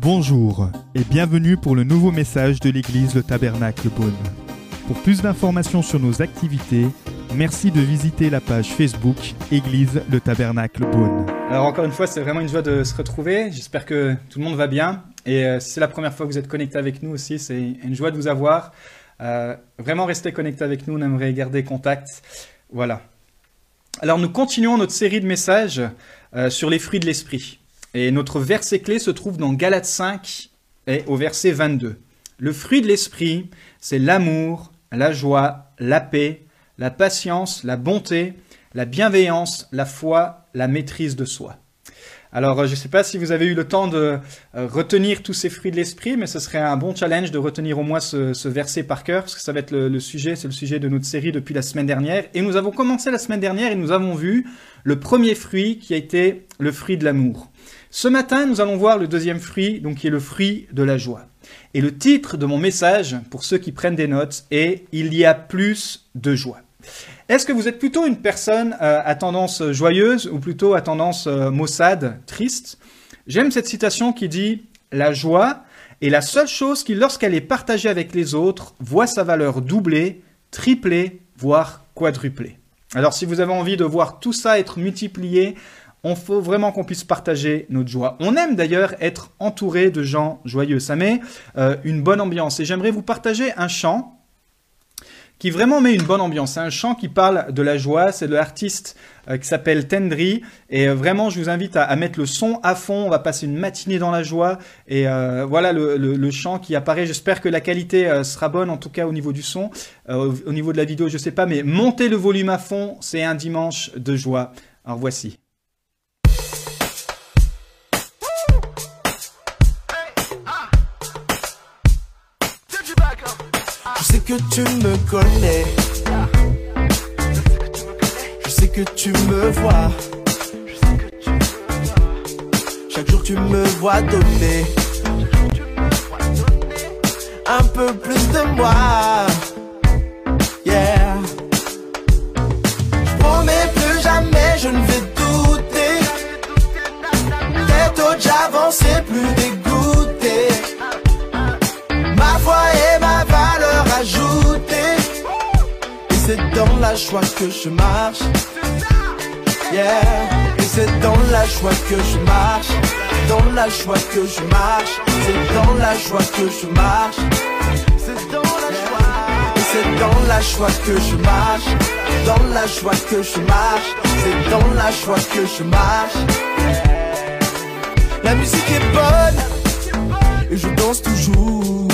Bonjour et bienvenue pour le nouveau message de l'église Le Tabernacle Beaune. Pour plus d'informations sur nos activités, merci de visiter la page Facebook Église Le Tabernacle Beaune. Alors encore une fois, c'est vraiment une joie de se retrouver. J'espère que tout le monde va bien. Et euh, si c'est la première fois que vous êtes connecté avec nous aussi, c'est une joie de vous avoir. Euh, vraiment restez connecté avec nous, on aimerait garder contact. Voilà. Alors nous continuons notre série de messages euh, sur les fruits de l'esprit. Et notre verset clé se trouve dans Galates 5 et au verset 22. Le fruit de l'esprit, c'est l'amour, la joie, la paix, la patience, la bonté, la bienveillance, la foi, la maîtrise de soi. Alors, euh, je ne sais pas si vous avez eu le temps de euh, retenir tous ces fruits de l'esprit, mais ce serait un bon challenge de retenir au moins ce, verset par cœur, parce que ça va être le, le sujet, c'est le sujet de notre série depuis la semaine dernière. Et nous avons commencé la semaine dernière et nous avons vu le premier fruit qui a été le fruit de l'amour. Ce matin, nous allons voir le deuxième fruit, donc qui est le fruit de la joie. Et le titre de mon message, pour ceux qui prennent des notes, est Il y a plus de joie. Est-ce que vous êtes plutôt une personne euh, à tendance joyeuse ou plutôt à tendance euh, maussade, triste? J'aime cette citation qui dit La joie est la seule chose qui, lorsqu'elle est partagée avec les autres, voit sa valeur doubler, tripler, voire quadrupler. Alors si vous avez envie de voir tout ça être multiplié, on faut vraiment qu'on puisse partager notre joie. On aime d'ailleurs être entouré de gens joyeux. Ça met euh, une bonne ambiance. Et j'aimerais vous partager un chant qui vraiment met une bonne ambiance. C'est un chant qui parle de la joie. C'est l'artiste euh, qui s'appelle Tendry. Et euh, vraiment, je vous invite à, mettre le son à fond. On va passer une matinée dans la joie. Et voilà le, chant qui apparaît. J'espère que la qualité sera bonne, en tout cas au niveau du son. au niveau de la vidéo, je sais pas. Mais montez le volume à fond. C'est un dimanche de joie. Alors voici. Que tu me connais. Je sais que tu me vois. Chaque jour tu me vois donner un peu plus de moi. Yeah. Je promets plus jamais, je ne vais douter. Tête haute, j'avancerai plus dégoûté. Dans la joie que je marche. Yeah. Et c'est dans la joie que je marche. Dans la joie que je marche. C'est dans la joie que je marche. C'est dans la joie. Et c'est dans la joie que je marche. Dans la joie que je marche. C'est dans la joie que je marche. La musique est bonne. Et je danse toujours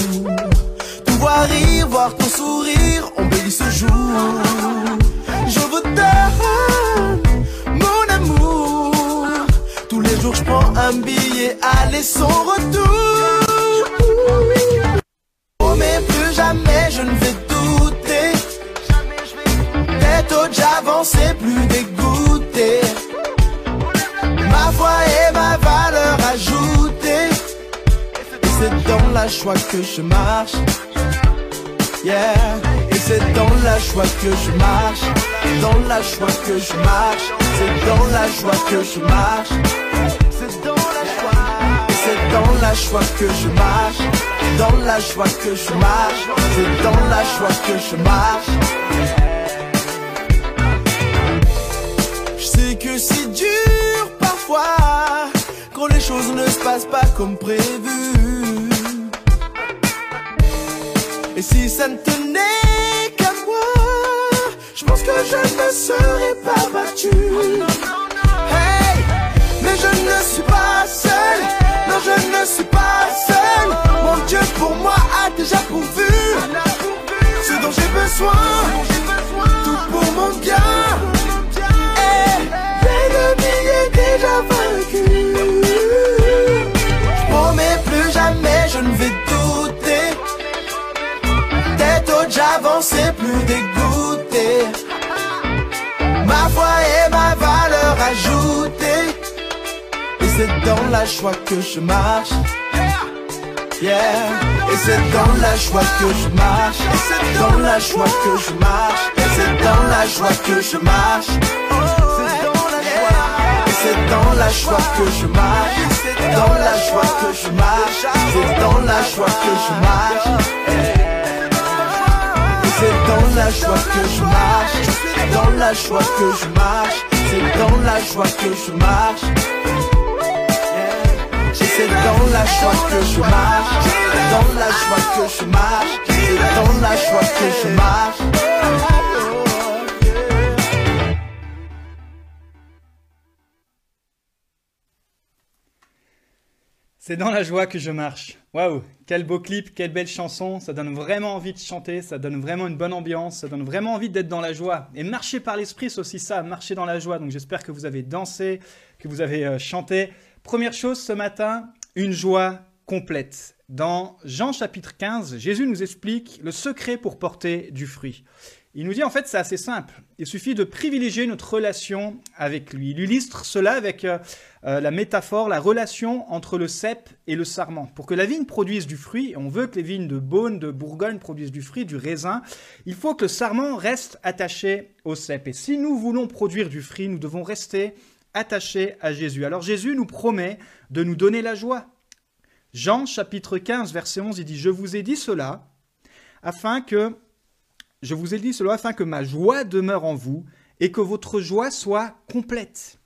voir rire, voir ton sourire, embellit ce jour. Je vous donne mon amour. Tous les jours je prends un billet, aller sans retour. Oh mais plus jamais je ne vais douter. Tête haute j'avance et plus dégoûté. Ma foi et ma valeur ajoutée. Et c'est dans la joie que je marche. Et c'est dans la joie que je marche, dans la joie que je marche, c'est dans la joie que je marche. C'est dans la joie. C'est dans la joie que je marche, dans la joie que je marche, c'est dans la joie que je marche. Je sais que c'est dur parfois quand les choses ne se passent pas comme prévu. Et si ça ne tenait qu'à moi, je pense que je ne serais pas battu. Hey, mais je ne suis pas seul. Non, je ne suis pas seul. Mon Dieu pour moi a déjà pourvu ce dont j'ai besoin. Tout pour mon bien. J'avance plus dégoûté. Ma foi est ma valeur ajoutée. Et c'est dans la joie que je marche. Yeah. Et c'est dans la joie que je marche. Et c'est dans la joie que je marche. Et c'est dans la joie que je marche. Et c'est dans la joie que je marche, c'est dans la joie que je marche, c'est dans la joie que je marche. C'est dans la joie que je marche, dans la joie que je marche, c'est dans la joie que je marche. C'est dans la joie que je marche, dans la joie que je marche, c'est dans la joie que je marche. C'est dans la joie que je marche. Waouh, quel beau clip, quelle belle chanson. Ça donne vraiment envie de chanter, ça donne vraiment une bonne ambiance, ça donne vraiment envie d'être dans la joie. Et marcher par l'esprit, c'est aussi ça, marcher dans la joie. Donc j'espère que vous avez dansé, que vous avez euh, chanté. Première chose ce matin, une joie complète. Dans Jean chapitre 15, Jésus nous explique le secret pour porter du fruit. Il nous dit en fait c'est assez simple. Il suffit de privilégier notre relation avec lui. Il illustre cela avec euh, euh, la métaphore, la relation entre le cep et le sarment. Pour que la vigne produise du fruit, on veut que les vignes de Beaune, de Bourgogne produisent du fruit, du raisin, il faut que le sarment reste attaché au cep. Et si nous voulons produire du fruit, nous devons rester attachés à Jésus. Alors Jésus nous promet de nous donner la joie. Jean chapitre 15 verset 11, il dit, je vous ai dit cela afin que je vous ai dit cela afin que ma joie demeure en vous et que votre joie soit complète.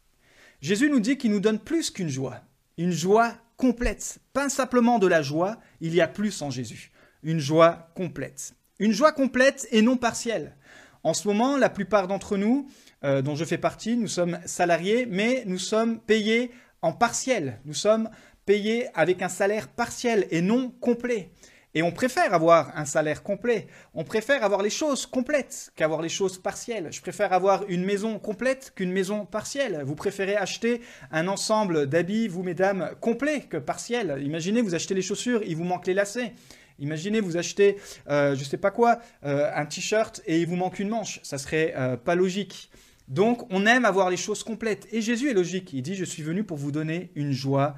Jésus nous dit qu'il nous donne plus qu'une joie, une joie complète. Pas simplement de la joie, il y a plus en Jésus. Une joie complète. Une joie complète et non partielle. En ce moment, la plupart d'entre nous, euh, dont je fais partie, nous sommes salariés, mais nous sommes payés en partiel. Nous sommes payés avec un salaire partiel et non complet. Et on préfère avoir un salaire complet. On préfère avoir les choses complètes qu'avoir les choses partielles. Je préfère avoir une maison complète qu'une maison partielle. Vous préférez acheter un ensemble d'habits, vous mesdames, complet que partiel. Imaginez, vous achetez les chaussures, il vous manque les lacets. Imaginez, vous achetez, euh, je ne sais pas quoi, euh, un t-shirt et il vous manque une manche. Ça serait euh, pas logique. Donc, on aime avoir les choses complètes. Et Jésus est logique. Il dit, je suis venu pour vous donner une joie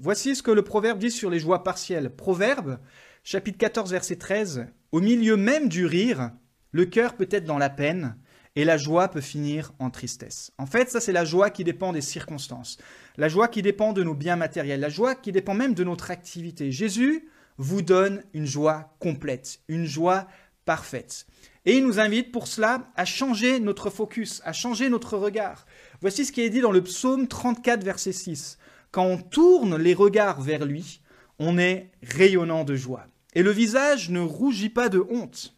Voici ce que le proverbe dit sur les joies partielles. Proverbe, chapitre 14, verset 13. Au milieu même du rire, le cœur peut être dans la peine et la joie peut finir en tristesse. En fait, ça c'est la joie qui dépend des circonstances, la joie qui dépend de nos biens matériels, la joie qui dépend même de notre activité. Jésus vous donne une joie complète, une joie parfaite. Et il nous invite pour cela à changer notre focus, à changer notre regard. Voici ce qui est dit dans le psaume 34, verset 6. Quand on tourne les regards vers lui, on est rayonnant de joie. Et le visage ne rougit pas de honte.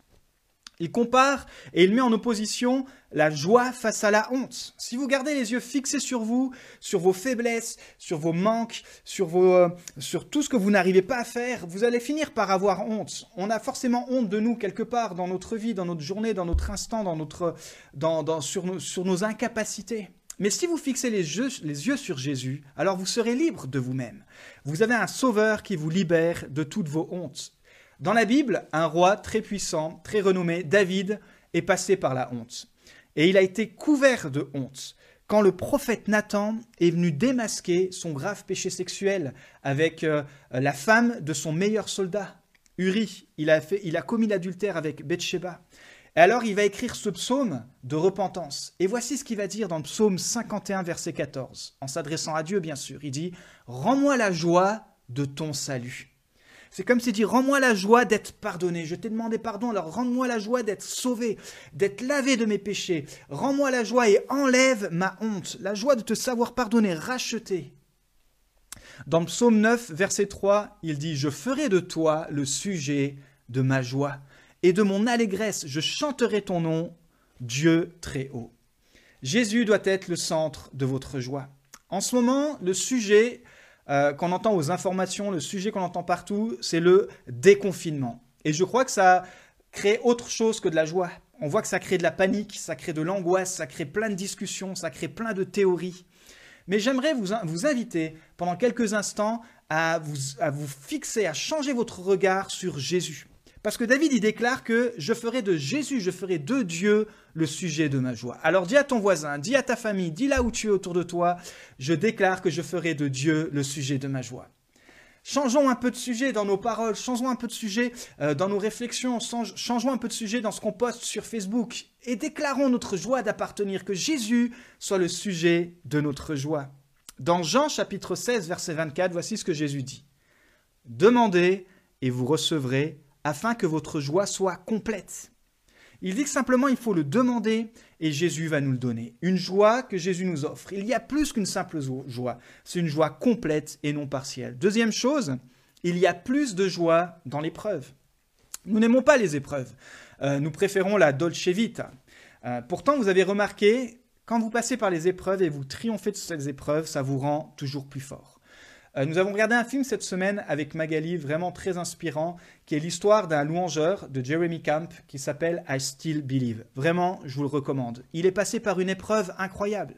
Il compare et il met en opposition la joie face à la honte. Si vous gardez les yeux fixés sur vous, sur vos faiblesses, sur vos manques, sur, vos, euh, sur tout ce que vous n'arrivez pas à faire, vous allez finir par avoir honte. On a forcément honte de nous quelque part dans notre vie, dans notre journée, dans notre instant, dans notre, dans, sur, sur nos incapacités. Mais si vous fixez les yeux, sur Jésus, alors vous serez libre de vous-même. Vous avez un sauveur qui vous libère de toutes vos hontes. Dans la Bible, un roi très puissant, très renommé, David, est passé par la honte. Et il a été couvert de honte quand le prophète Nathan est venu démasquer son grave péché sexuel avec euh, la femme de son meilleur soldat, Uri. Il a, il a commis l'adultère avec Bathsheba. Et alors il va écrire ce psaume de repentance. Et voici ce qu'il va dire dans le psaume 51, verset 14, en s'adressant à Dieu bien sûr. Il dit, Rends-moi la joie de ton salut. C'est comme s'il dit, rends-moi la joie d'être pardonné. Je t'ai demandé pardon, alors rends-moi la joie d'être sauvé, d'être lavé de mes péchés. Rends-moi la joie et enlève ma honte, la joie de te savoir pardonner, racheter. Dans le psaume 9, verset 3, il dit, Je ferai de toi le sujet de ma joie et de mon allégresse, je chanterai ton nom, Dieu très haut. Jésus doit être le centre de votre joie. En ce moment, le sujet euh, qu'on entend aux informations, le sujet qu'on entend partout, c'est le déconfinement. Et je crois que ça crée autre chose que de la joie. On voit que ça crée de la panique, ça crée de l'angoisse, ça crée plein de discussions, ça crée plein de théories. Mais j'aimerais vous, vous inviter pendant quelques instants à vous, à vous fixer, à changer votre regard sur Jésus. Parce que David, il déclare que je ferai de Jésus, je ferai de Dieu le sujet de ma joie. Alors dis à ton voisin, dis à ta famille, dis là où tu es autour de toi, je déclare que je ferai de Dieu le sujet de ma joie. Changeons un peu de sujet dans nos paroles, changeons un peu de sujet euh, dans nos réflexions, changeons un peu de sujet dans ce qu'on poste sur Facebook et déclarons notre joie d'appartenir, que Jésus soit le sujet de notre joie. Dans Jean chapitre 16, verset 24, voici ce que Jésus dit. Demandez et vous recevrez afin que votre joie soit complète. Il dit que simplement il faut le demander et Jésus va nous le donner. Une joie que Jésus nous offre. Il y a plus qu'une simple joie, c'est une joie complète et non partielle. Deuxième chose, il y a plus de joie dans l'épreuve. Nous n'aimons pas les épreuves. Euh, nous préférons la dolce vita. Euh, pourtant, vous avez remarqué, quand vous passez par les épreuves et vous triomphez de ces épreuves, ça vous rend toujours plus fort. Euh, nous avons regardé un film cette semaine avec Magali, vraiment très inspirant, qui est l'histoire d'un louangeur de Jeremy Camp qui s'appelle I Still Believe. Vraiment, je vous le recommande. Il est passé par une épreuve incroyable.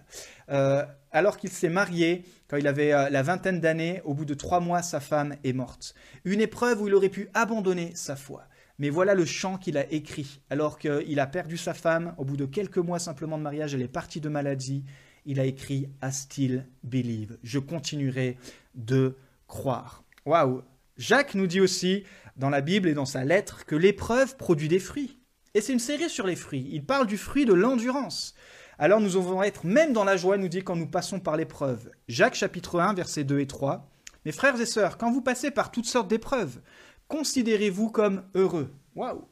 Euh, alors qu'il s'est marié, quand il avait euh, la vingtaine d'années, au bout de trois mois, sa femme est morte. Une épreuve où il aurait pu abandonner sa foi. Mais voilà le chant qu'il a écrit, alors qu'il a perdu sa femme, au bout de quelques mois simplement de mariage, elle est partie de maladie, il a écrit I still believe. Je continuerai de croire. Waouh Jacques nous dit aussi dans la Bible et dans sa lettre que l'épreuve produit des fruits. Et c'est une série sur les fruits. Il parle du fruit de l'endurance. Alors nous devons être même dans la joie, nous dit quand nous passons par l'épreuve. Jacques chapitre 1, versets 2 et 3. Mes frères et sœurs, quand vous passez par toutes sortes d'épreuves, considérez-vous comme heureux. Waouh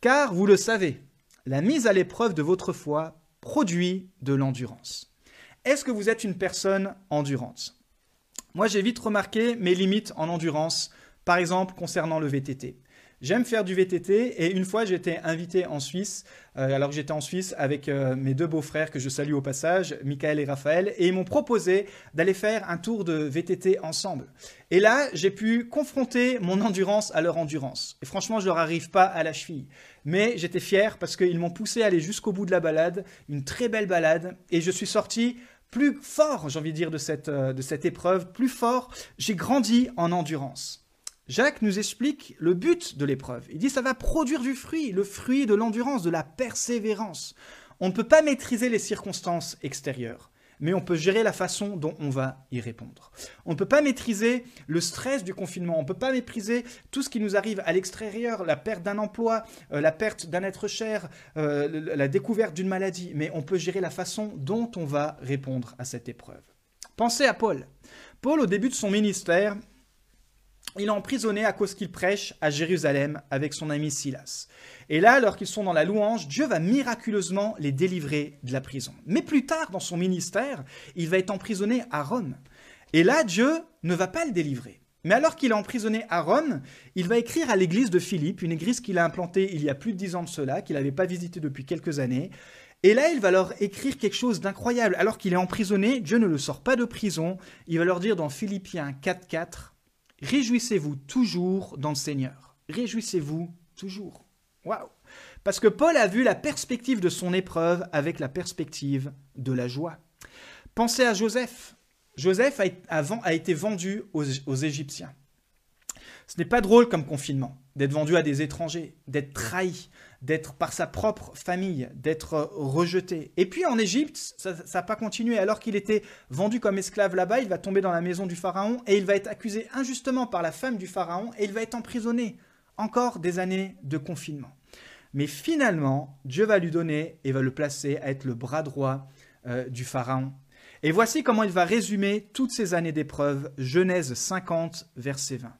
Car vous le savez, la mise à l'épreuve de votre foi produit de l'endurance. Est-ce que vous êtes une personne endurante? Moi, j'ai vite remarqué mes limites en endurance, par exemple concernant le VTT. J'aime faire du VTT et une fois j'étais invité en Suisse, euh, alors que j'étais en Suisse avec euh, mes deux beaux-frères que je salue au passage, Michael et Raphaël, et ils m'ont proposé d'aller faire un tour de VTT ensemble. Et là, j'ai pu confronter mon endurance à leur endurance. Et franchement, je leur arrive pas à la cheville. Mais j'étais fier parce qu'ils m'ont poussé à aller jusqu'au bout de la balade, une très belle balade, et je suis sorti plus fort, j'ai envie de dire, de cette, euh, de cette épreuve, plus fort, j'ai grandi en endurance. Jacques nous explique le but de l'épreuve. Il dit ça va produire du fruit, le fruit de l'endurance, de la persévérance. On ne peut pas maîtriser les circonstances extérieures mais on peut gérer la façon dont on va y répondre. On ne peut pas maîtriser le stress du confinement, on ne peut pas maîtriser tout ce qui nous arrive à l'extérieur, la perte d'un emploi, euh, la perte d'un être cher, euh, la découverte d'une maladie, mais on peut gérer la façon dont on va répondre à cette épreuve. Pensez à Paul. Paul, au début de son ministère, il est emprisonné à cause qu'il prêche à Jérusalem avec son ami Silas. Et là, alors qu'ils sont dans la louange, Dieu va miraculeusement les délivrer de la prison. Mais plus tard, dans son ministère, il va être emprisonné à Rome. Et là, Dieu ne va pas le délivrer. Mais alors qu'il est emprisonné à Rome, il va écrire à l'église de Philippe, une église qu'il a implantée il y a plus de dix ans de cela, qu'il n'avait pas visitée depuis quelques années. Et là, il va leur écrire quelque chose d'incroyable. Alors qu'il est emprisonné, Dieu ne le sort pas de prison. Il va leur dire dans Philippiens 4.4, Réjouissez-vous toujours dans le Seigneur. Réjouissez-vous toujours. Waouh Parce que Paul a vu la perspective de son épreuve avec la perspective de la joie. Pensez à Joseph. Joseph a, été vendu aux, aux Égyptiens. Ce n'est pas drôle comme confinement, d'être vendu à des étrangers, d'être trahi, d'être par sa propre famille, d'être rejeté. Et puis en Égypte, ça n'a pas continué. Alors qu'il était vendu comme esclave là-bas, il va tomber dans la maison du Pharaon et il va être accusé injustement par la femme du Pharaon et il va être emprisonné. Encore des années de confinement. Mais finalement, Dieu va lui donner et va le placer à être le bras droit euh, du Pharaon. Et voici comment il va résumer toutes ces années d'épreuve, Genèse 50, verset 20.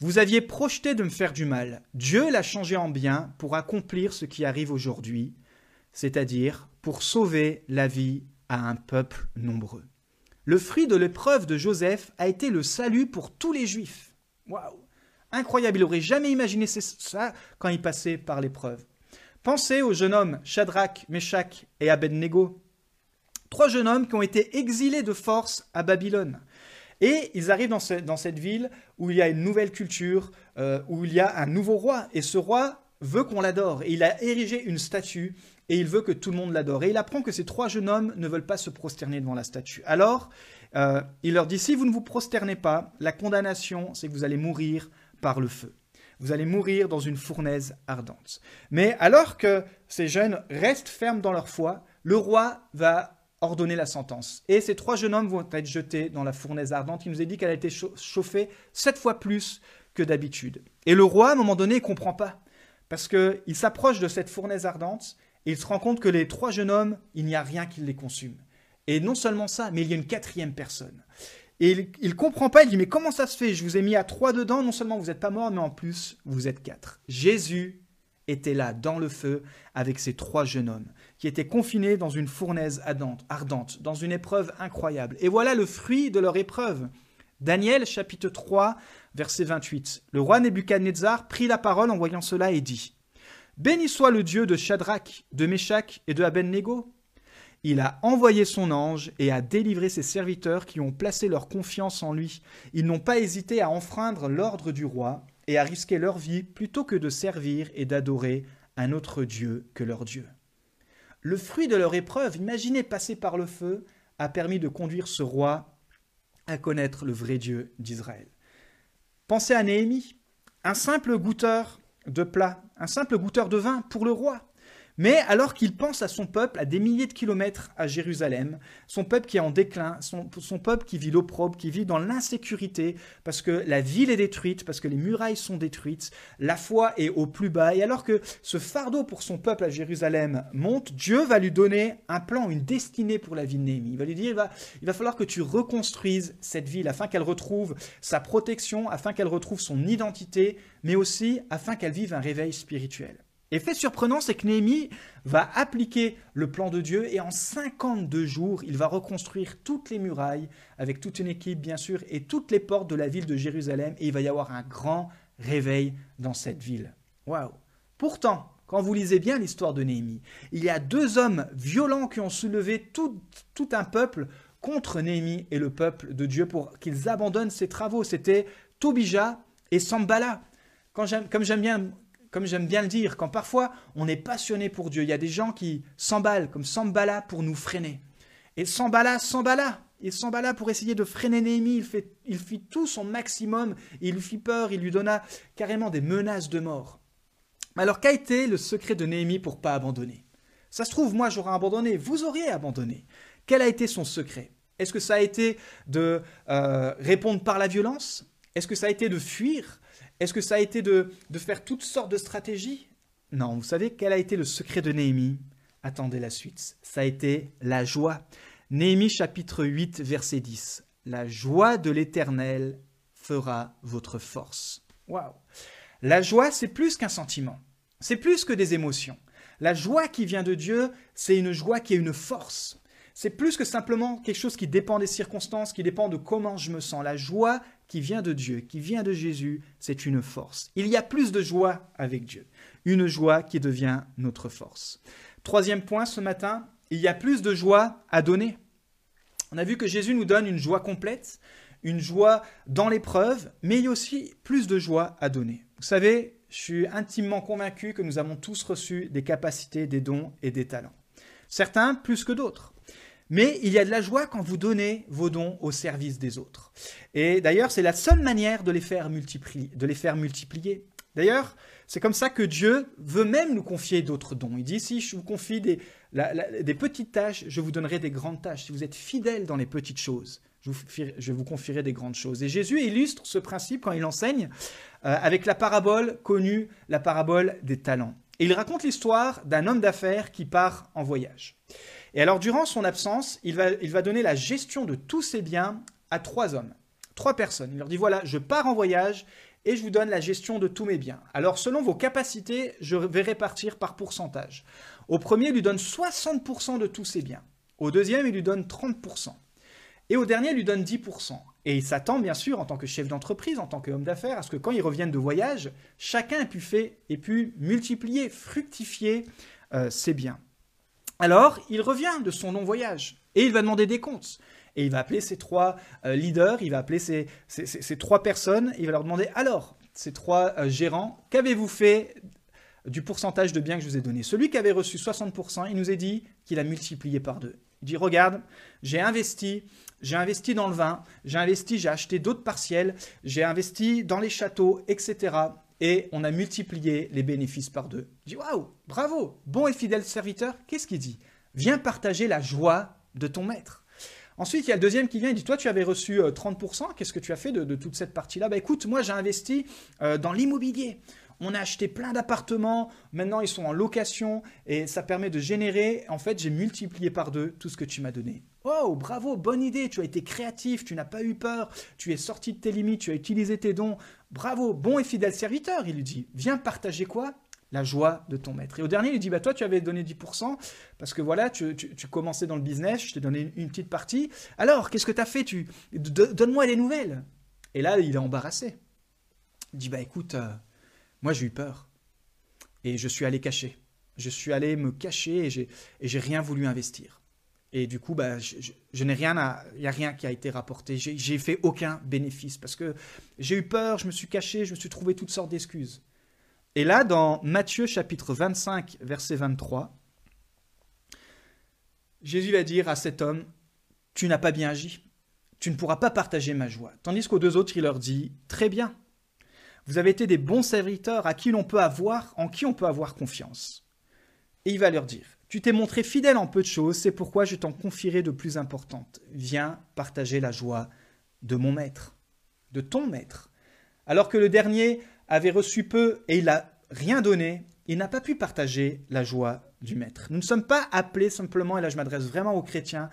Vous aviez projeté de me faire du mal. Dieu l'a changé en bien pour accomplir ce qui arrive aujourd'hui, c'est-à-dire pour sauver la vie à un peuple nombreux. Le fruit de l'épreuve de Joseph a été le salut pour tous les Juifs. Waouh Incroyable, il n'aurait jamais imaginé ça quand il passait par l'épreuve. Pensez aux jeunes hommes Shadrach, Meshach et Abednego. Trois jeunes hommes qui ont été exilés de force à Babylone. Et ils arrivent dans, cette ville où il y a une nouvelle culture, euh, où il y a un nouveau roi. Et ce roi veut qu'on l'adore. Et il a érigé une statue et il veut que tout le monde l'adore. Et il apprend que ces trois jeunes hommes ne veulent pas se prosterner devant la statue. Alors, euh, il leur dit, si vous ne vous prosternez pas, la condamnation, c'est que vous allez mourir par le feu. Vous allez mourir dans une fournaise ardente. Mais alors que ces jeunes restent fermes dans leur foi, le roi va ordonner la sentence. Et ces trois jeunes hommes vont être jetés dans la fournaise ardente. Il nous est dit qu'elle a été chauffée sept fois plus que d'habitude. Et le roi, à un moment donné, ne comprend pas. Parce qu'il s'approche de cette fournaise ardente et il se rend compte que les trois jeunes hommes, il n'y a rien qui les consume. Et non seulement ça, mais il y a une quatrième personne. Et il ne comprend pas, il dit, mais comment ça se fait? Je vous ai mis à trois dedans, non seulement vous n'êtes pas mort, mais en plus, vous êtes quatre. Jésus était là, dans le feu, avec ces trois jeunes hommes, qui étaient confinés dans une fournaise ardente, dans une épreuve incroyable. Et voilà le fruit de leur épreuve. Daniel chapitre 3, verset 28. Le roi Nebuchadnezzar prit la parole en voyant cela et dit Béni soit le Dieu de Shadrach, de Meshach et de Abednego. Il a envoyé son ange et a délivré ses serviteurs qui ont placé leur confiance en lui. Ils n'ont pas hésité à enfreindre l'ordre du roi et à risquer leur vie plutôt que de servir et d'adorer un autre Dieu que leur Dieu. Le fruit de leur épreuve, imaginez passer par le feu, a permis de conduire ce roi à connaître le vrai Dieu d'Israël. Pensez à Néhémie, un simple goûteur de plat, un simple goûteur de vin pour le roi. Mais alors qu'il pense à son peuple à des milliers de kilomètres à Jérusalem, son peuple qui est en déclin, son, peuple qui vit l'opprobre, qui vit dans l'insécurité, parce que la ville est détruite, parce que les murailles sont détruites, la foi est au plus bas, et alors que ce fardeau pour son peuple à Jérusalem monte, Dieu va lui donner un plan, une destinée pour la ville de Néhémie. Il va lui dire, il va, il va falloir que tu reconstruises cette ville afin qu'elle retrouve sa protection, afin qu'elle retrouve son identité, mais aussi afin qu'elle vive un réveil spirituel. Et fait surprenant, c'est que Néhémie va appliquer le plan de Dieu et en 52 jours, il va reconstruire toutes les murailles avec toute une équipe, bien sûr, et toutes les portes de la ville de Jérusalem. Et il va y avoir un grand réveil dans cette ville. Waouh! Pourtant, quand vous lisez bien l'histoire de Néhémie, il y a deux hommes violents qui ont soulevé tout, tout un peuple contre Néhémie et le peuple de Dieu pour qu'ils abandonnent ses travaux. C'était Tobija et Sambala. comme j'aime bien comme j'aime bien le dire, quand parfois on est passionné pour Dieu, il y a des gens qui s'emballent, comme Sambala, pour nous freiner. Et Sambala, Sambala, il s'emballa pour essayer de freiner Néhémie, il, fit tout son maximum, il lui fit peur, il lui donna carrément des menaces de mort. Alors qu'a été le secret de Néhémie pour pas abandonner? Ça se trouve, moi j'aurais abandonné, vous auriez abandonné. Quel a été son secret? Est-ce que ça a été de euh, répondre par la violence? Est-ce que ça a été de fuir? Est-ce que ça a été de, faire toutes sortes de stratégies? Non, vous savez quel a été le secret de Néhémie? Attendez la suite. Ça a été la joie. Néhémie chapitre 8 verset 10. La joie de l'Éternel fera votre force. Waouh La joie, c'est plus qu'un sentiment. C'est plus que des émotions. La joie qui vient de Dieu, c'est une joie qui est une force. C'est plus que simplement quelque chose qui dépend des circonstances, qui dépend de comment je me sens. La joie qui vient de Dieu, qui vient de Jésus, c'est une force. Il y a plus de joie avec Dieu. Une joie qui devient notre force. Troisième point ce matin, il y a plus de joie à donner. On a vu que Jésus nous donne une joie complète, une joie dans l'épreuve, mais il y a aussi plus de joie à donner. Vous savez, je suis intimement convaincu que nous avons tous reçu des capacités, des dons et des talents. Certains plus que d'autres. Mais il y a de la joie quand vous donnez vos dons au service des autres. Et d'ailleurs, c'est la seule manière de les faire multiplier. De les faire multiplier. D'ailleurs, c'est comme ça que Dieu veut même nous confier d'autres dons. Il dit, si je vous confie des, petites tâches, je vous donnerai des grandes tâches. Si vous êtes fidèle dans les petites choses, je vous, vous confierai des grandes choses. Et Jésus illustre ce principe quand il enseigne euh, avec la parabole connue, la parabole des talents. Et il raconte l'histoire d'un homme d'affaires qui part en voyage. Et alors, durant son absence, il va, donner la gestion de tous ses biens à trois hommes, trois personnes. Il leur dit, voilà, je pars en voyage et je vous donne la gestion de tous mes biens. Alors, selon vos capacités, je vais répartir par pourcentage. Au premier, il lui donne 60% de tous ses biens. Au deuxième, il lui donne 30%. Et au dernier, il lui donne 10%. Et il s'attend, bien sûr, en tant que chef d'entreprise, en tant qu'homme d'affaires, à ce que quand ils reviennent de voyage, chacun ait pu, fait, ait pu multiplier, fructifier euh, ses biens. Alors, il revient de son long voyage et il va demander des comptes. Et il va appeler ses trois euh, leaders, il va appeler ces, trois personnes, il va leur demander alors, ces trois euh, gérants, qu'avez-vous fait du pourcentage de biens que je vous ai donné Celui qui avait reçu 60%, il nous a dit qu'il a multiplié par deux. Il dit regarde, j'ai investi, j'ai investi dans le vin, j'ai investi, j'ai acheté d'autres partiels, j'ai investi dans les châteaux, etc et on a multiplié les bénéfices par deux. Je dis waouh, bravo, bon et fidèle serviteur. Qu'est-ce qu'il dit? Viens partager la joie de ton maître. Ensuite, il y a le deuxième qui vient, il dit, toi, tu avais reçu 30%, euh, qu'est-ce que tu as fait de, toute cette partie-là? Bah écoute, moi, j'ai investi euh, dans l'immobilier. On a acheté plein d'appartements, maintenant ils sont en location et ça permet de générer. En fait, j'ai multiplié par deux tout ce que tu m'as donné. Oh, bravo, bonne idée, tu as été créatif, tu n'as pas eu peur, tu es sorti de tes limites, tu as utilisé tes dons. Bravo, bon et fidèle serviteur, il lui dit. Viens partager quoi? La joie de ton maître. Et au dernier, il dit, bah toi, tu avais donné 10%, parce que voilà, tu, commençais dans le business, je t'ai donné une, petite partie. Alors, qu'est-ce que tu as fait Donne-moi les nouvelles. Et là, il est embarrassé. Il dit, bah écoute, euh, moi j'ai eu peur. Et je suis allé cacher. Je suis allé me cacher et j'ai, rien voulu investir. Et du coup, bah, je, n'ai rien à, il n'y a rien qui a été rapporté. J'ai fait aucun bénéfice parce que j'ai eu peur, je me suis caché, je me suis trouvé toutes sortes d'excuses. Et là, dans Matthieu chapitre 25, verset 23, Jésus va dire à cet homme, tu n'as pas bien agi, tu ne pourras pas partager ma joie. Tandis qu'aux deux autres, il leur dit, très bien, vous avez été des bons serviteurs à qui l'on peut avoir, en qui on peut avoir confiance. Et il va leur dire, tu t'es montré fidèle en peu de choses, c'est pourquoi je t'en confierai de plus importantes. Viens partager la joie de mon maître, de ton maître. Alors que le dernier avait reçu peu et il n'a rien donné, il n'a pas pu partager la joie du Maître. Nous ne sommes pas appelés simplement, et là je m'adresse vraiment aux chrétiens,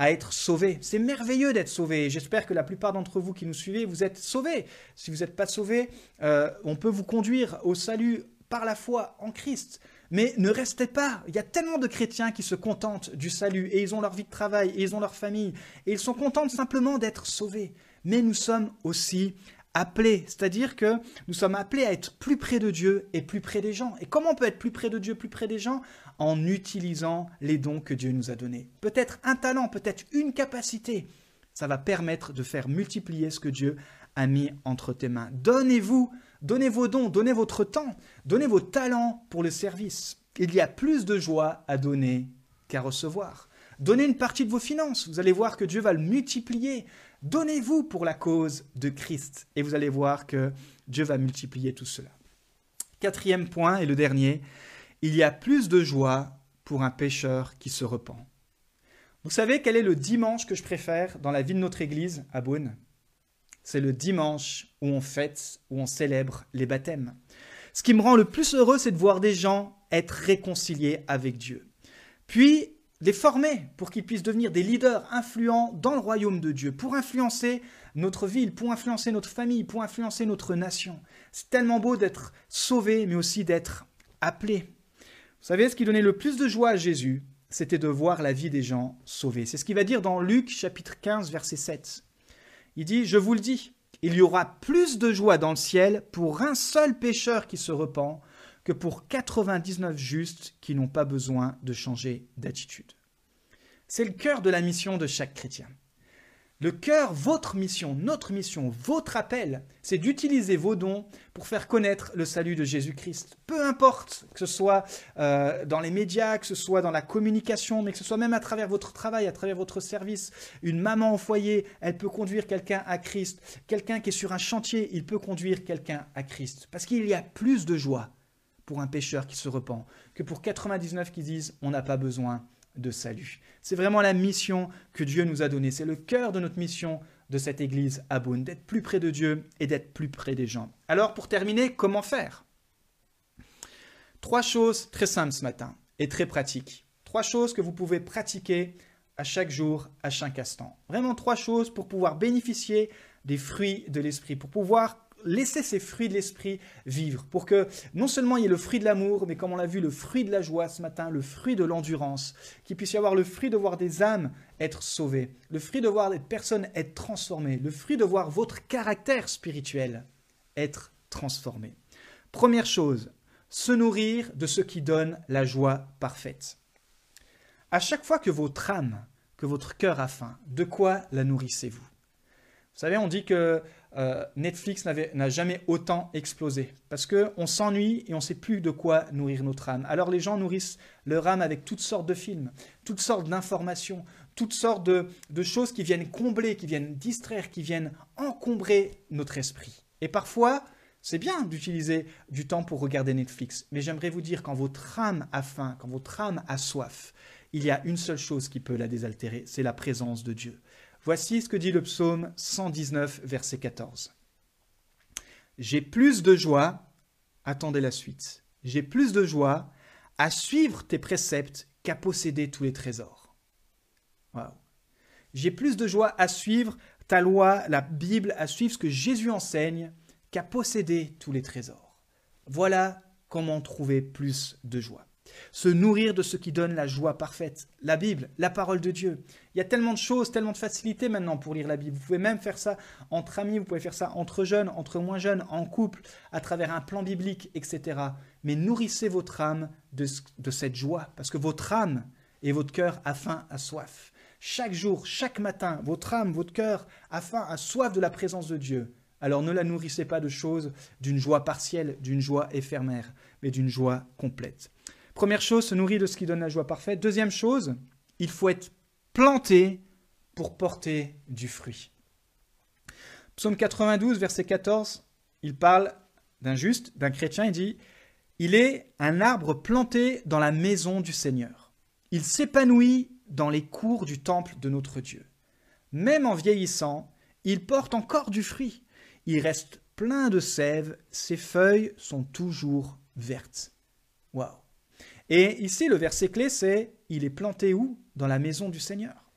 à être sauvés. C'est merveilleux d'être sauvés. J'espère que la plupart d'entre vous qui nous suivez, vous êtes sauvés. Si vous n'êtes pas sauvés, euh, on peut vous conduire au salut par la foi en Christ. Mais ne restez pas. Il y a tellement de chrétiens qui se contentent du salut et ils ont leur vie de travail et ils ont leur famille et ils sont contents simplement d'être sauvés. Mais nous sommes aussi appelés, c'est-à-dire que nous sommes appelés à être plus près de Dieu et plus près des gens. Et comment on peut être plus près de Dieu, plus près des gens? En utilisant les dons que Dieu nous a donnés. Peut-être un talent, peut-être une capacité. Ça va permettre de faire multiplier ce que Dieu a mis entre tes mains. Donnez-vous, donnez vos dons, donnez votre temps, donnez vos talents pour le service. Il y a plus de joie à donner qu'à recevoir. Donnez une partie de vos finances, vous allez voir que Dieu va le multiplier. Donnez-vous pour la cause de Christ et vous allez voir que Dieu va multiplier tout cela. Quatrième point et le dernier, il y a plus de joie pour un pécheur qui se repent. Vous savez quel est le dimanche que je préfère dans la vie de notre Église à Beaune? C'est le dimanche où on fête, où on célèbre les baptêmes. Ce qui me rend le plus heureux, c'est de voir des gens être réconciliés avec Dieu. Puis, les former pour qu'ils puissent devenir des leaders influents dans le royaume de Dieu, pour influencer notre ville, pour influencer notre famille, pour influencer notre nation. C'est tellement beau d'être sauvé, mais aussi d'être appelé. Vous savez, ce qui donnait le plus de joie à Jésus, c'était de voir la vie des gens sauvés. C'est ce qu'il va dire dans Luc chapitre 15, verset 7. Il dit, je vous le dis, il y aura plus de joie dans le ciel pour un seul pécheur qui se repent que pour 99 justes qui n'ont pas besoin de changer d'attitude. C'est le cœur de la mission de chaque chrétien. Le cœur, votre mission, notre mission, votre appel, c'est d'utiliser vos dons pour faire connaître le salut de Jésus-Christ. Peu importe que ce soit euh, dans les médias, que ce soit dans la communication, mais que ce soit même à travers votre travail, à travers votre service. Une maman au foyer, elle peut conduire quelqu'un à Christ. Quelqu'un qui est sur un chantier, il peut conduire quelqu'un à Christ. Parce qu'il y a plus de joie pour un pécheur qui se repent que pour 99 qui disent on n'a pas besoin salut. C'est vraiment la mission que Dieu nous a donnée. C'est le cœur de notre mission de cette église à Beaune, d'être plus près de Dieu et d'être plus près des gens. Alors pour terminer, comment faire? Trois choses très simples ce matin et très pratiques. Trois choses que vous pouvez pratiquer à chaque jour, à chaque instant. Vraiment trois choses pour pouvoir bénéficier des fruits de l'esprit, pour pouvoir laisser ces fruits de l'esprit vivre, pour que non seulement il y ait le fruit de l'amour, mais comme on l'a vu, le fruit de la joie ce matin, le fruit de l'endurance, qu'il puisse y avoir le fruit de voir des âmes être sauvées, le fruit de voir des personnes être transformées, le fruit de voir votre caractère spirituel être transformé. Première chose, se nourrir de ce qui donne la joie parfaite. À chaque fois que votre âme, que votre cœur a faim, de quoi la nourrissez-vous? Vous savez, on dit que euh, Netflix n'a jamais autant explosé. Parce qu'on s'ennuie et on ne sait plus de quoi nourrir notre âme. Alors les gens nourrissent leur âme avec toutes sortes de films, toutes sortes d'informations, toutes sortes de, de choses qui viennent combler, qui viennent distraire, qui viennent encombrer notre esprit. Et parfois, c'est bien d'utiliser du temps pour regarder Netflix, mais j'aimerais vous dire quand votre âme a faim, quand votre âme a soif, il y a une seule chose qui peut la désaltérer, c'est la présence de Dieu. Voici ce que dit le psaume 119, verset 14. J'ai plus de joie attendez la suite. J'ai plus de joie à suivre tes préceptes qu'à posséder tous les trésors. J'ai plus de joie à suivre ta loi, la Bible, à suivre ce que Jésus enseigne, qu'à posséder tous les trésors. Voilà comment trouver plus de joie. Se nourrir de ce qui donne la joie parfaite, la Bible, la parole de Dieu. Il y a tellement de choses, tellement de facilités maintenant pour lire la Bible. Vous pouvez même faire ça entre amis, vous pouvez faire ça entre jeunes, entre moins jeunes, en couple, à travers un plan biblique, etc. Mais nourrissez votre âme de, cette joie, parce que votre âme et votre cœur a faim, a soif. Chaque jour, chaque matin, votre âme, votre cœur a faim, a soif de la présence de Dieu. Alors ne la nourrissez pas de choses d'une joie partielle, d'une joie éphémère, mais d'une joie complète. Première chose, se nourrir de ce qui donne la joie parfaite. Deuxième chose, il faut être planté pour porter du fruit. Psaume 92, verset 14, il parle d'un juste, d'un chrétien, il dit, Il est un arbre planté dans la maison du Seigneur. Il s'épanouit dans les cours du temple de notre Dieu. Même en vieillissant, il porte encore du fruit. Il reste plein de sève, ses feuilles sont toujours vertes. Waouh! Et ici, le verset clé, c'est il est planté où? Dans la maison du Seigneur.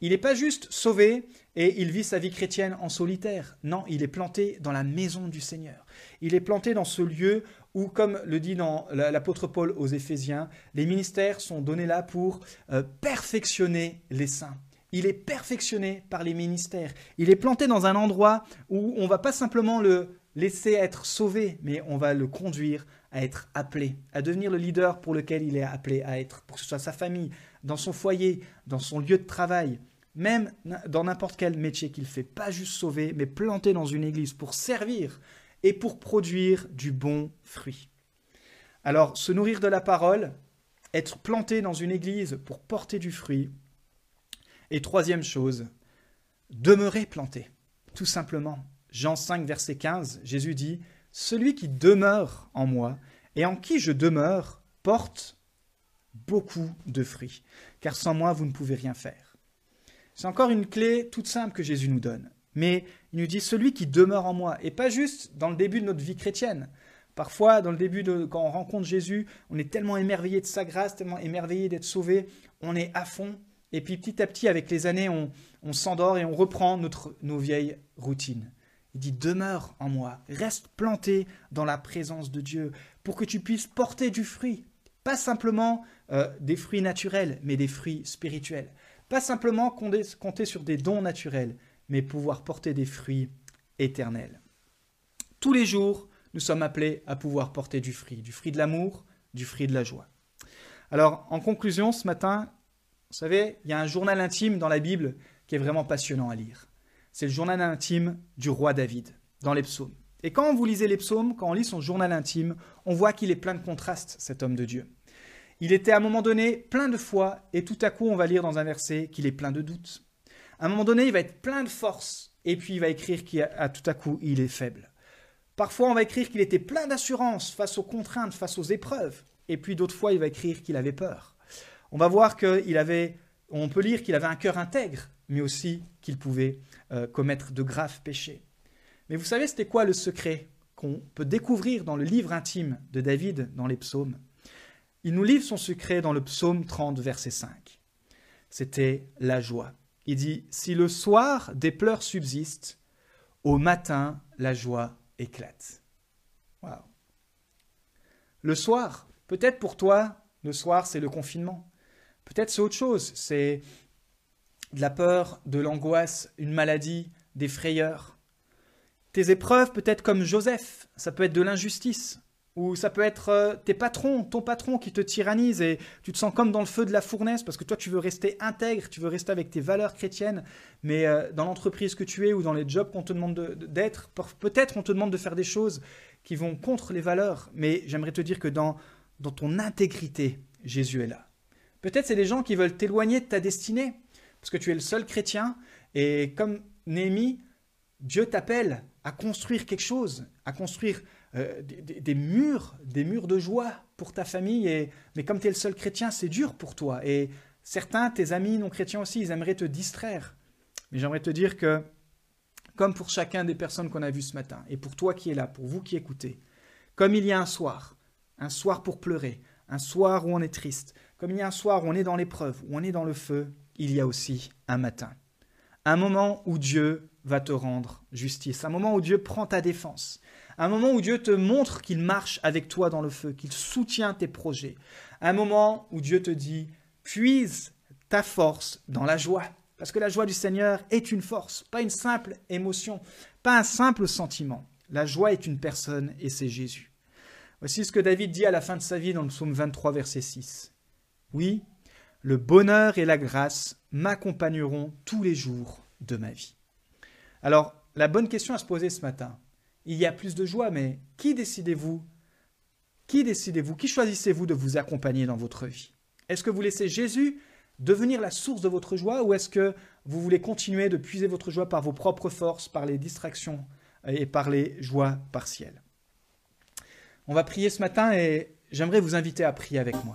Il n'est pas juste sauvé et il vit sa vie chrétienne en solitaire. Non, il est planté dans la maison du Seigneur. Il est planté dans ce lieu où, comme le dit l'apôtre Paul aux Éphésiens, les ministères sont donnés là pour euh, perfectionner les saints. Il est perfectionné par les ministères. Il est planté dans un endroit où on va pas simplement le laisser être sauvé, mais on va le conduire à être appelé, à devenir le leader pour lequel il est appelé à être, pour que ce soit sa famille, dans son foyer, dans son lieu de travail, même dans n'importe quel métier qu'il fait, pas juste sauvé, mais planté dans une église pour servir et pour produire du bon fruit. Alors, se nourrir de la parole, être planté dans une église pour porter du fruit, et troisième chose, demeurer planté, tout simplement. Jean 5, verset 15, Jésus dit, celui qui demeure en moi et en qui je demeure porte beaucoup de fruits, car sans moi vous ne pouvez rien faire. C'est encore une clé toute simple que Jésus nous donne. Mais il nous dit celui qui demeure en moi, et pas juste dans le début de notre vie chrétienne. Parfois, dans le début, de, quand on rencontre Jésus, on est tellement émerveillé de sa grâce, tellement émerveillé d'être sauvé, on est à fond. Et puis petit à petit, avec les années, on, s'endort et on reprend nos vieilles routines. Il dit demeure en moi, reste planté dans la présence de Dieu pour que tu puisses porter du fruit. Pas simplement euh, des fruits naturels, mais des fruits spirituels. Pas simplement compter sur des dons naturels, mais pouvoir porter des fruits éternels. Tous les jours, nous sommes appelés à pouvoir porter du fruit, du fruit de l'amour, du fruit de la joie. Alors, en conclusion, ce matin, vous savez, il y a un journal intime dans la Bible qui est vraiment passionnant à lire c'est le journal intime du roi David dans les psaumes. Et quand vous lisez les psaumes, quand on lit son journal intime, on voit qu'il est plein de contrastes, cet homme de Dieu. Il était à un moment donné plein de foi, et tout à coup on va lire dans un verset qu'il est plein de doutes. À un moment donné, il va être plein de force, et puis il va écrire qu'à tout à coup il est faible. Parfois on va écrire qu'il était plein d'assurance face aux contraintes, face aux épreuves, et puis d'autres fois il va écrire qu'il avait peur. On va voir qu'il avait, on peut lire qu'il avait un cœur intègre, mais aussi qu'il pouvait euh, commettre de graves péchés. Mais vous savez, c'était quoi le secret qu'on peut découvrir dans le livre intime de David dans les psaumes? Il nous livre son secret dans le psaume 30, verset 5. C'était la joie. Il dit, Si le soir des pleurs subsistent, au matin la joie éclate. Wow. Le soir, peut-être pour toi, le soir c'est le confinement. Peut-être c'est autre chose, c'est de la peur, de l'angoisse, une maladie, des frayeurs. Tes épreuves peut être comme Joseph, ça peut être de l'injustice, ou ça peut être euh, tes patrons, ton patron qui te tyrannise et tu te sens comme dans le feu de la fournaise parce que toi tu veux rester intègre, tu veux rester avec tes valeurs chrétiennes, mais euh, dans l'entreprise que tu es ou dans les jobs qu'on te demande d'être, peut-être on te demande de faire des choses qui vont contre les valeurs, mais j'aimerais te dire que dans, dans ton intégrité, Jésus est là. Peut-être c'est des gens qui veulent t'éloigner de ta destinée, parce que tu es le seul chrétien, et comme Néhémie, Dieu t'appelle à construire quelque chose, à construire euh, des, murs, des murs de joie pour ta famille, et, mais comme tu es le seul chrétien, c'est dur pour toi. Et certains, tes amis non chrétiens aussi, ils aimeraient te distraire. Mais j'aimerais te dire que, comme pour chacun des personnes qu'on a vues ce matin, et pour toi qui es là, pour vous qui écoutez, Comme il y a un soir, un soir pour pleurer, un soir où on est triste, comme il y a un soir où on est dans l'épreuve, où on est dans le feu, il y a aussi un matin. Un moment où Dieu va te rendre justice, un moment où Dieu prend ta défense, un moment où Dieu te montre qu'il marche avec toi dans le feu, qu'il soutient tes projets, un moment où Dieu te dit, puise ta force dans la joie. Parce que la joie du Seigneur est une force, pas une simple émotion, pas un simple sentiment. La joie est une personne et c'est Jésus. Voici ce que David dit à la fin de sa vie dans le psaume 23, verset 6. Oui, le bonheur et la grâce m'accompagneront tous les jours de ma vie. Alors, la bonne question à se poser ce matin, il y a plus de joie, mais qui décidez-vous? Qui décidez-vous? Qui choisissez-vous de vous accompagner dans votre vie? Est-ce que vous laissez Jésus devenir la source de votre joie ou est-ce que vous voulez continuer de puiser votre joie par vos propres forces, par les distractions et par les joies partielles? On va prier ce matin et j'aimerais vous inviter à prier avec moi.